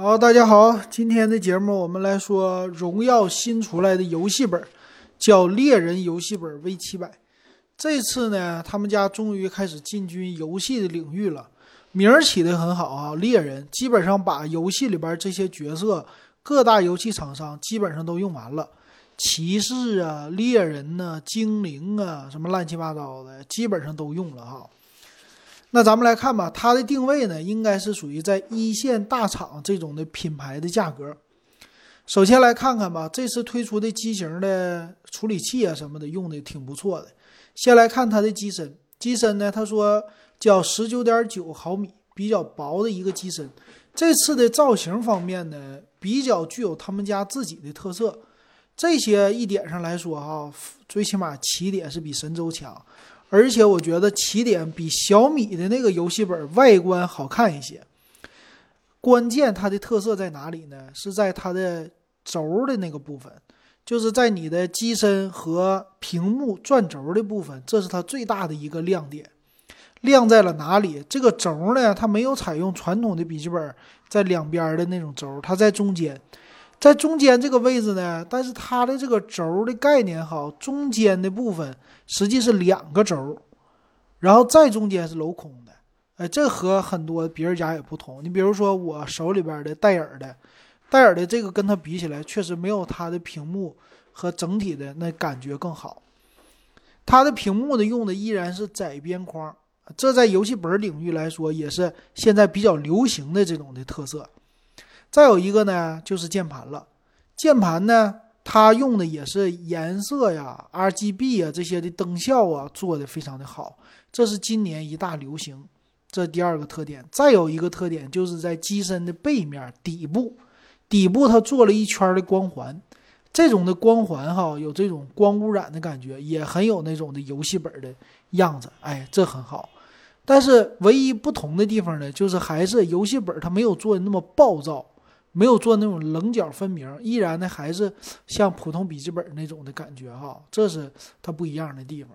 好，大家好，今天的节目我们来说荣耀新出来的游戏本，叫猎人游戏本 V 七百。这次呢，他们家终于开始进军游戏的领域了，名儿起的很好啊，猎人基本上把游戏里边这些角色，各大游戏厂商基本上都用完了，骑士啊、猎人呐、精灵啊，什么乱七八糟的，基本上都用了哈。那咱们来看吧，它的定位呢，应该是属于在一线大厂这种的品牌的价格。首先来看看吧，这次推出的机型的处理器啊什么的用的挺不错的。先来看它的机身，机身呢，他说叫十九点九毫米，比较薄的一个机身。这次的造型方面呢，比较具有他们家自己的特色。这些一点上来说哈，最起码起点是比神州强。而且我觉得起点比小米的那个游戏本外观好看一些。关键它的特色在哪里呢？是在它的轴的那个部分，就是在你的机身和屏幕转轴的部分，这是它最大的一个亮点。亮在了哪里？这个轴呢，它没有采用传统的笔记本在两边的那种轴，它在中间，在中间这个位置呢，但是它的这个轴的概念好，中间的部分。实际是两个轴，然后再中间是镂空的，哎，这和很多别人家也不同。你比如说我手里边的戴尔的，戴尔的这个跟它比起来，确实没有它的屏幕和整体的那感觉更好。它的屏幕呢用的依然是窄边框，这在游戏本领域来说也是现在比较流行的这种的特色。再有一个呢，就是键盘了，键盘呢。它用的也是颜色呀、RGB 啊这些的灯效啊，做的非常的好，这是今年一大流行。这第二个特点，再有一个特点就是在机身的背面底部，底部它做了一圈的光环，这种的光环哈，有这种光污染的感觉，也很有那种的游戏本的样子，哎，这很好。但是唯一不同的地方呢，就是还是游戏本它没有做的那么暴躁。没有做那种棱角分明，依然呢还是像普通笔记本那种的感觉哈，这是它不一样的地方。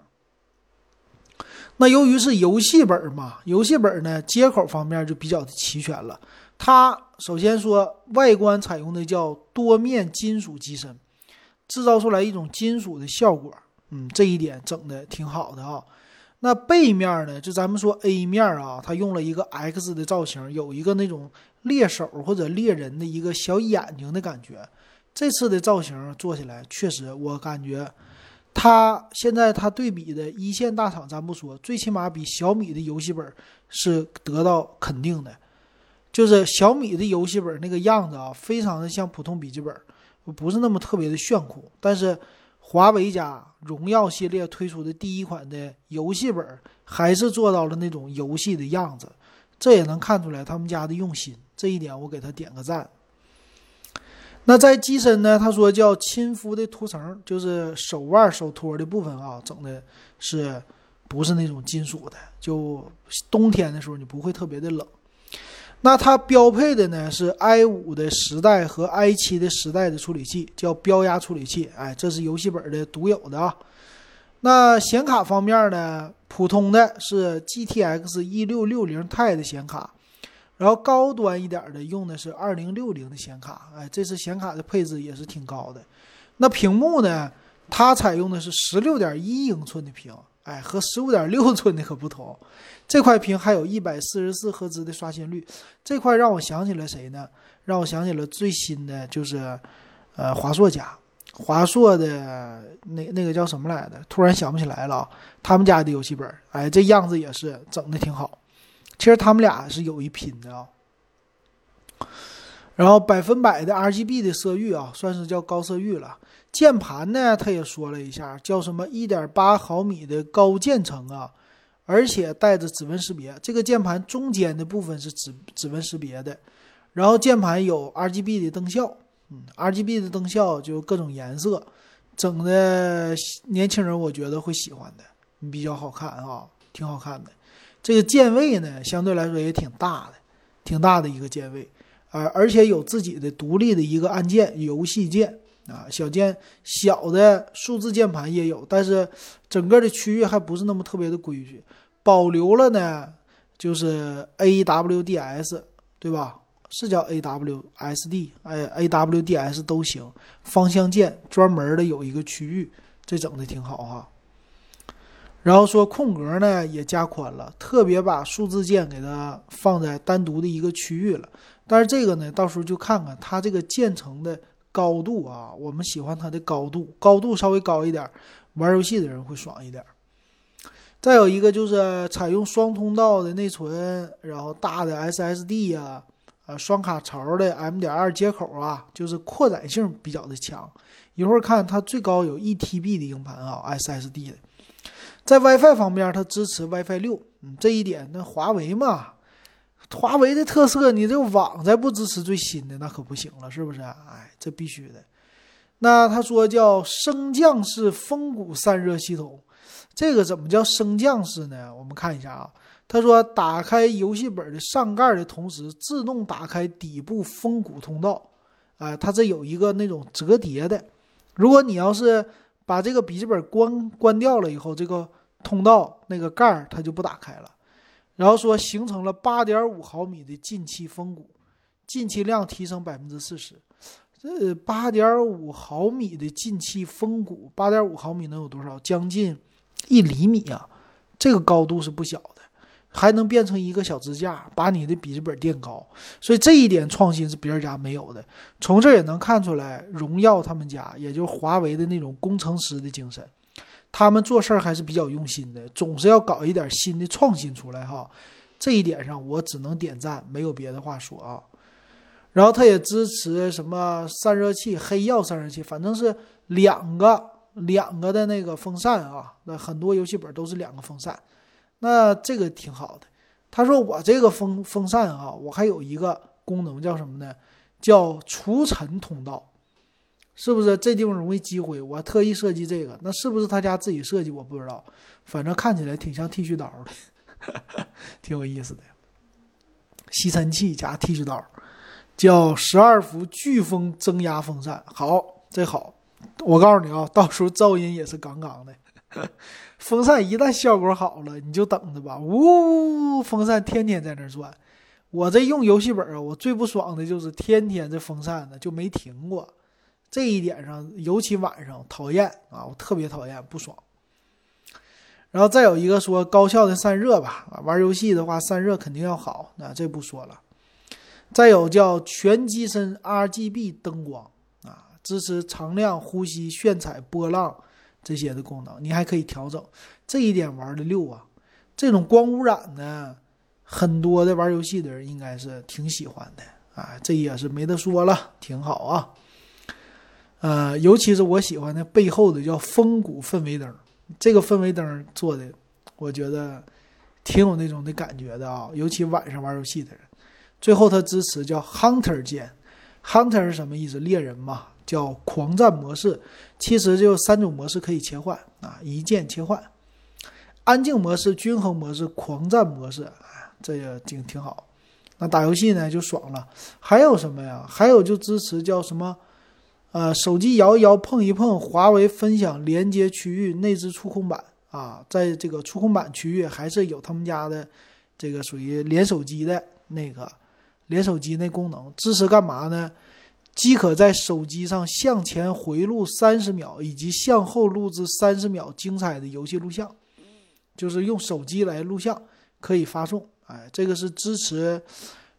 那由于是游戏本嘛，游戏本呢接口方面就比较的齐全了。它首先说外观采用的叫多面金属机身，制造出来一种金属的效果，嗯，这一点整的挺好的啊。那背面呢，就咱们说 A 面啊，它用了一个 X 的造型，有一个那种。猎手或者猎人的一个小眼睛的感觉，这次的造型做起来确实，我感觉它现在它对比的一线大厂，咱不说，最起码比小米的游戏本是得到肯定的。就是小米的游戏本那个样子啊，非常的像普通笔记本，不是那么特别的炫酷。但是华为家荣耀系列推出的第一款的游戏本，还是做到了那种游戏的样子，这也能看出来他们家的用心。这一点我给他点个赞。那在机身呢？他说叫亲肤的涂层，就是手腕、手托的部分啊，整的是不是那种金属的？就冬天的时候你不会特别的冷。那它标配的呢是 i 五的十代和 i 七的十代的处理器，叫标压处理器。哎，这是游戏本的独有的啊。那显卡方面呢，普通的是 GTX 一六六零 Ti 的显卡。然后高端一点的用的是二零六零的显卡，哎，这次显卡的配置也是挺高的。那屏幕呢？它采用的是十六点一英寸的屏，哎，和十五点六寸的可不同。这块屏还有一百四十四赫兹的刷新率，这块让我想起了谁呢？让我想起了最新的就是，呃，华硕家，华硕的那那个叫什么来着？突然想不起来了。他们家的游戏本，哎，这样子也是整的挺好。其实他们俩是有一拼的啊，然后百分百的 RGB 的色域啊，算是叫高色域了。键盘呢，他也说了一下，叫什么1.8毫米的高键程啊，而且带着指纹识别。这个键盘中间的部分是指指纹识别的，然后键盘有 RGB 的灯效，嗯，RGB 的灯效就各种颜色，整的年轻人我觉得会喜欢的，比较好看啊，挺好看的。这个键位呢，相对来说也挺大的，挺大的一个键位，而而且有自己的独立的一个按键，游戏键啊，小键小的数字键盘也有，但是整个的区域还不是那么特别的规矩，保留了呢，就是 AWDS，对吧？是叫 AWSD，哎，AWDS 都行。方向键专门的有一个区域，这整的挺好哈。然后说空格呢也加宽了，特别把数字键给它放在单独的一个区域了。但是这个呢，到时候就看看它这个键程的高度啊，我们喜欢它的高度，高度稍微高一点，玩游戏的人会爽一点。再有一个就是采用双通道的内存，然后大的 SSD 呀，啊，双卡槽的 M.2 接口啊，就是扩展性比较的强。一会儿看它最高有一 TB 的硬盘啊，SSD 的。在 WiFi 方面，它支持 WiFi 六，嗯，这一点那华为嘛，华为的特色，你这网再不支持最新的那可不行了，是不是？哎，这必须的。那他说叫升降式风谷散热系统。这个怎么叫升降式呢？我们看一下啊，他说打开游戏本的上盖的同时，自动打开底部风骨通道，啊，它这有一个那种折叠的。如果你要是把这个笔记本关关掉了以后，这个通道那个盖儿它就不打开了。然后说形成了八点五毫米的进气风谷，进气量提升百分之四十。这八点五毫米的进气风谷，八点五毫米能有多少？将近。一厘米啊，这个高度是不小，还能变成一个小支架，把你的笔记本垫高，所以这一点创新是别人家没有的。从这也能看出来，荣耀他们家，也就是华为的那种工程师的精神，他们做事儿还是比较用心的，总是要搞一点新的创新出来哈。这一点上我只能点赞，没有别的话说啊。然后它也支持什么散热器、黑曜散热器，反正是两个。两个的那个风扇啊，那很多游戏本都是两个风扇，那这个挺好的。他说我这个风风扇啊，我还有一个功能叫什么呢？叫除尘通道，是不是这地方容易积灰？我特意设计这个，那是不是他家自己设计？我不知道，反正看起来挺像剃须刀的，挺有意思的。吸尘器加剃须刀，叫十二伏飓风增压风扇，好，这好。我告诉你啊，到时候噪音也是杠杠的。风扇一旦效果好了，你就等着吧。呜，风扇天天在那转。我这用游戏本啊，我最不爽的就是天天这风扇呢就没停过。这一点上，尤其晚上讨厌啊，我特别讨厌，不爽。然后再有一个说高效的散热吧，玩游戏的话散热肯定要好，那这不说了。再有叫全机身 RGB 灯光啊。支持常亮、呼吸、炫彩、波浪这些的功能，你还可以调整，这一点玩的溜啊！这种光污染呢，很多的玩游戏的人应该是挺喜欢的啊，这也是没得说了，挺好啊。呃，尤其是我喜欢的背后的叫风谷氛围灯，这个氛围灯做的，我觉得挺有那种的感觉的啊，尤其晚上玩游戏的人。最后它支持叫 Hunter 键，Hunter 是什么意思？猎人嘛。叫狂战模式，其实就三种模式可以切换啊，一键切换。安静模式、均衡模式、狂战模式，啊，这也挺挺好。那打游戏呢就爽了。还有什么呀？还有就支持叫什么？呃，手机摇一摇、碰一碰，华为分享连接区域内置触控板啊，在这个触控板区域还是有他们家的这个属于连手机的那个连手机那功能，支持干嘛呢？即可在手机上向前回录三十秒，以及向后录制三十秒精彩的游戏录像，就是用手机来录像，可以发送。哎，这个是支持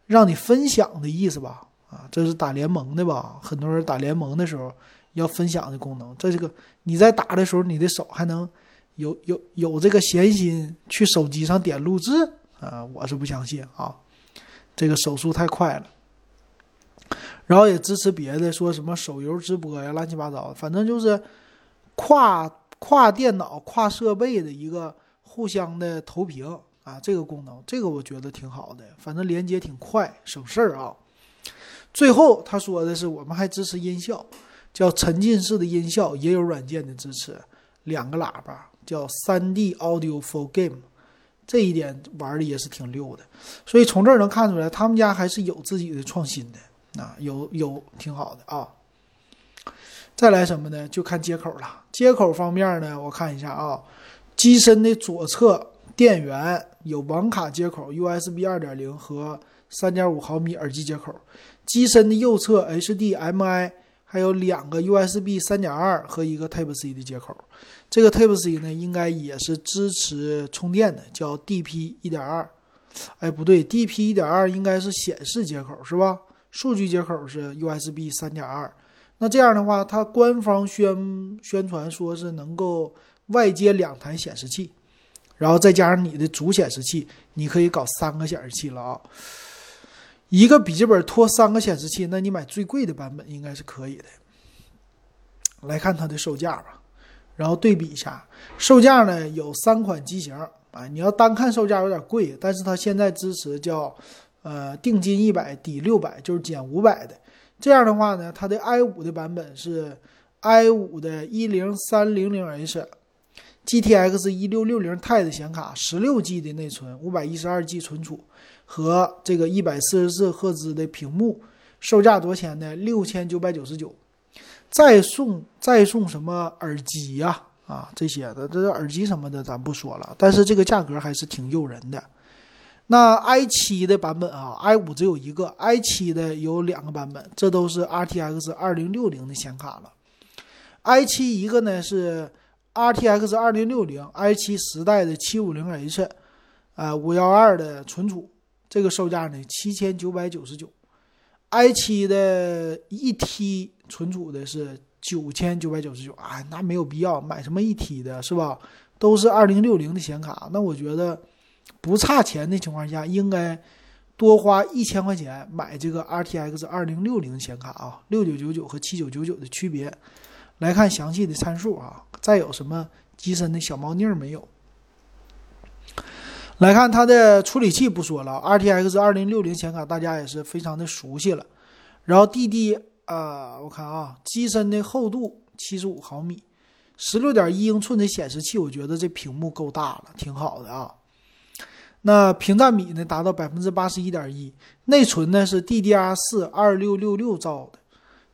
让你分享的意思吧？啊，这是打联盟的吧？很多人打联盟的时候要分享的功能。这这个你在打的时候，你的手还能有有有这个闲心去手机上点录制？啊，我是不相信啊，这个手速太快了。然后也支持别的，说什么手游直播呀，乱七八糟的，反正就是跨跨电脑、跨设备的一个互相的投屏啊，这个功能，这个我觉得挺好的，反正连接挺快，省事儿啊。最后他说的是，我们还支持音效，叫沉浸式的音效，也有软件的支持，两个喇叭，叫三 D Audio for Game，这一点玩的也是挺溜的。所以从这儿能看出来，他们家还是有自己的创新的。啊，有有挺好的啊。再来什么呢？就看接口了。接口方面呢，我看一下啊，机身的左侧电源有网卡接口，USB 2.0和三点五毫米耳机接口，机身的右侧 HDMI，还有两个 USB 三点二和一个 Type C 的接口。这个 Type C 呢，应该也是支持充电的，叫 DP 一点二。哎，不对，DP 一点二应该是显示接口是吧？数据接口是 USB 三点二。那这样的话，它官方宣宣传说是能够外接两台显示器，然后再加上你的主显示器，你可以搞三个显示器了啊。一个笔记本拖三个显示器，那你买最贵的版本应该是可以的。来看它的售价吧，然后对比一下，售价呢有三款机型啊。你要单看售价有点贵，但是它现在支持叫呃定金一百抵六百，就是减五百的。这样的话呢，它的 i 五的版本是 i 五的一零三零零 H，GTX 一六六零 Ti 的显卡，十六 G 的内存，五百一十二 G 存储和这个一百四十四赫兹的屏幕，售价多少钱呢？六千九百九十九，再送再送什么耳机呀？啊，这些的这耳机什么的咱不说了，但是这个价格还是挺诱人的。那 i 七的版本啊，i 五只有一个，i 七的有两个版本，这都是 RTX 二零六零的显卡了。i 七一个呢是 RTX 二零六零 i 七十代的七五零 H，呃五幺二的存储，这个售价呢七千九百九十九。i 七的一 T 存储的是九千九百九十九，啊，那没有必要买什么一 T 的，是吧？都是二零六零的显卡，那我觉得。不差钱的情况下，应该多花一千块钱买这个 RTX 二零六零显卡啊，六九九九和七九九九的区别。来看详细的参数啊，再有什么机身的小猫腻没有？来看它的处理器不说了，RTX 二零六零显卡大家也是非常的熟悉了。然后 DD 啊，我看啊，机身的厚度七十五毫米，十六点一英寸的显示器，我觉得这屏幕够大了，挺好的啊。那屏占比呢达到百分之八十一点一，内存呢是 DDR 四二六六六兆的，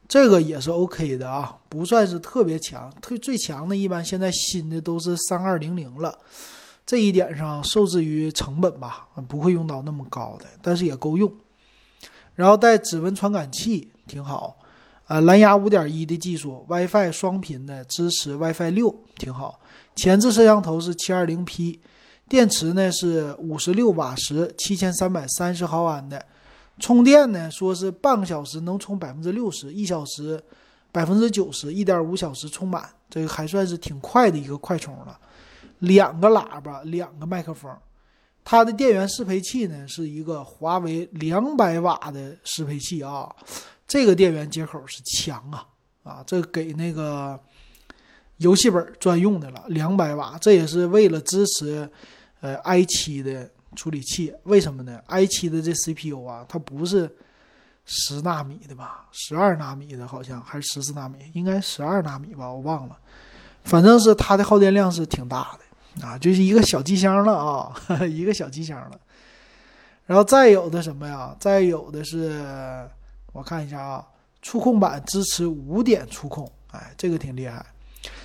这个也是 OK 的啊，不算是特别强，特最强的一般现在新的都是三二零零了，这一点上受制于成本吧，不会用到那么高的，但是也够用。然后带指纹传感器挺好，啊，蓝牙五点一的技术，WiFi 双频的支持 WiFi 六挺好，前置摄像头是七二零 P。电池呢是五十六瓦时，七千三百三十毫安的，充电呢说是半个小时能充百分之六十，一小时百分之九十，一点五小时充满，这个还算是挺快的一个快充了。两个喇叭，两个麦克风，它的电源适配器呢是一个华为两百瓦的适配器啊，这个电源接口是强啊啊，这给那个游戏本专用的了，两百瓦，这也是为了支持。呃，i 七的处理器为什么呢？i 七的这 CPU 啊，它不是十纳米的吧？十二纳米的，好像还是十四纳米，应该十二纳米吧，我忘了。反正是它的耗电量是挺大的啊，就是一个小机箱了啊，一个小机箱了。然后再有的什么呀？再有的是，我看一下啊，触控板支持五点触控，哎，这个挺厉害。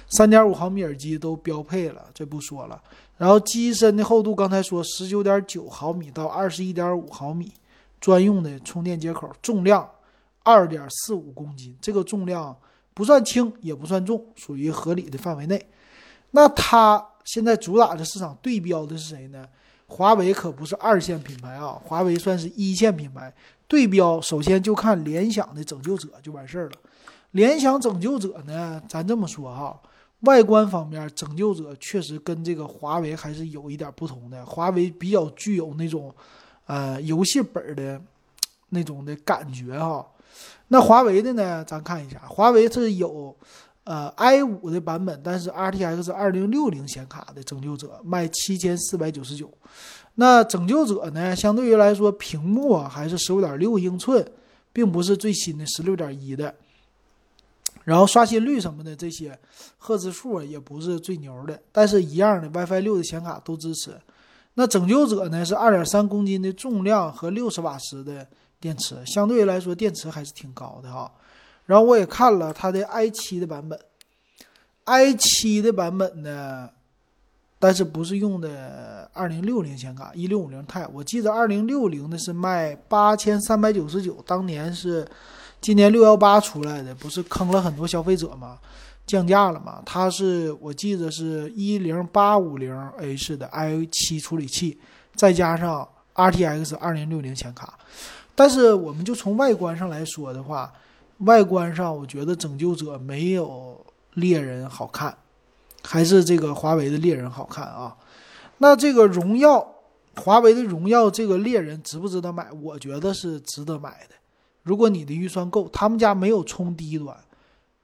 三点五毫米耳机都标配了，这不说了。然后机身的厚度，刚才说十九点九毫米到二十一点五毫米，专用的充电接口，重量二点四五公斤，这个重量不算轻也不算重，属于合理的范围内。那它现在主打的市场对标的是谁呢？华为可不是二线品牌啊，华为算是一线品牌。对标首先就看联想的拯救者就完事儿了。联想拯救者呢，咱这么说哈。外观方面，拯救者确实跟这个华为还是有一点不同的。华为比较具有那种，呃，游戏本的那种的感觉哈。那华为的呢，咱看一下，华为是有呃 i 五的版本，但是 RTX 二零六零显卡的拯救者卖七千四百九十九。那拯救者呢，相对于来说，屏幕啊还是十五点六英寸，并不是最新的十六点一的。然后刷新率什么的这些赫兹数也不是最牛的，但是一样的 WiFi 六的显卡都支持。那拯救者呢是二点三公斤的重量和六十瓦时的电池，相对来说电池还是挺高的哈。然后我也看了它的 i 七的版本，i 七的版本呢，但是不是用的二零六零显卡，一六五零 Ti。我记得二零六零的是卖八千三百九十九，当年是今年六幺八出来的，不是坑了很多消费者吗？降价了嘛？它是我记得是一零八五零 H 的 i 七处理器，再加上 RTX 二零六零显卡。但是我们就从外观上来说的话，外观上我觉得拯救者没有猎人好看，还是这个华为的猎人好看啊。那这个荣耀，华为的荣耀这个猎人值不值得买？我觉得是值得买的。如果你的预算够，他们家没有冲低端。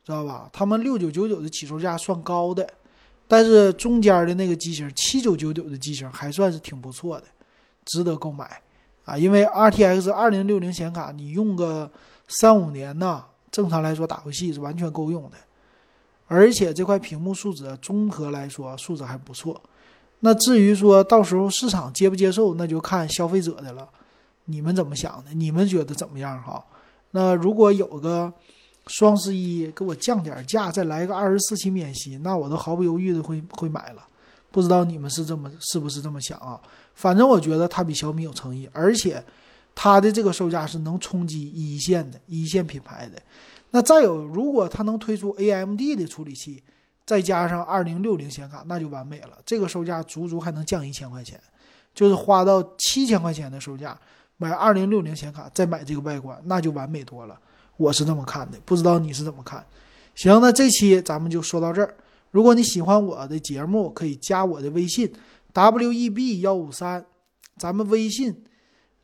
知道吧？他们六九九九的起售价算高的，但是中间的那个机型七九九九的机型还算是挺不错的，值得购买啊！因为 RTX 二零六零显卡你用个三五年呢，正常来说打游戏是完全够用的，而且这块屏幕素质综合来说素质还不错。那至于说到时候市场接不接受，那就看消费者的了。你们怎么想的？你们觉得怎么样？哈，那如果有个。双十一给我降点价，再来个二十四期免息，那我都毫不犹豫的会会买了。不知道你们是这么是不是这么想啊？反正我觉得它比小米有诚意，而且它的这个售价是能冲击一线的一线品牌的。那再有，如果它能推出 AMD 的处理器，再加上二零六零显卡，那就完美了。这个售价足足还能降一千块钱，就是花到七千块钱的售价买二零六零显卡，再买这个外观，那就完美多了。我是这么看的，不知道你是怎么看？行，那这期咱们就说到这儿。如果你喜欢我的节目，可以加我的微信 w e b 幺五三，咱们微信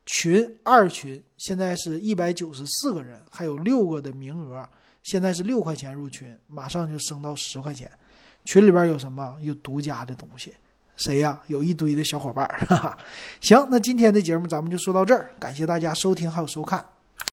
群二群现在是一百九十四个人，还有六个的名额，现在是六块钱入群，马上就升到十块钱。群里边有什么？有独家的东西。谁呀？有一堆的小伙伴。哈哈。行，那今天的节目咱们就说到这儿，感谢大家收听还有收看。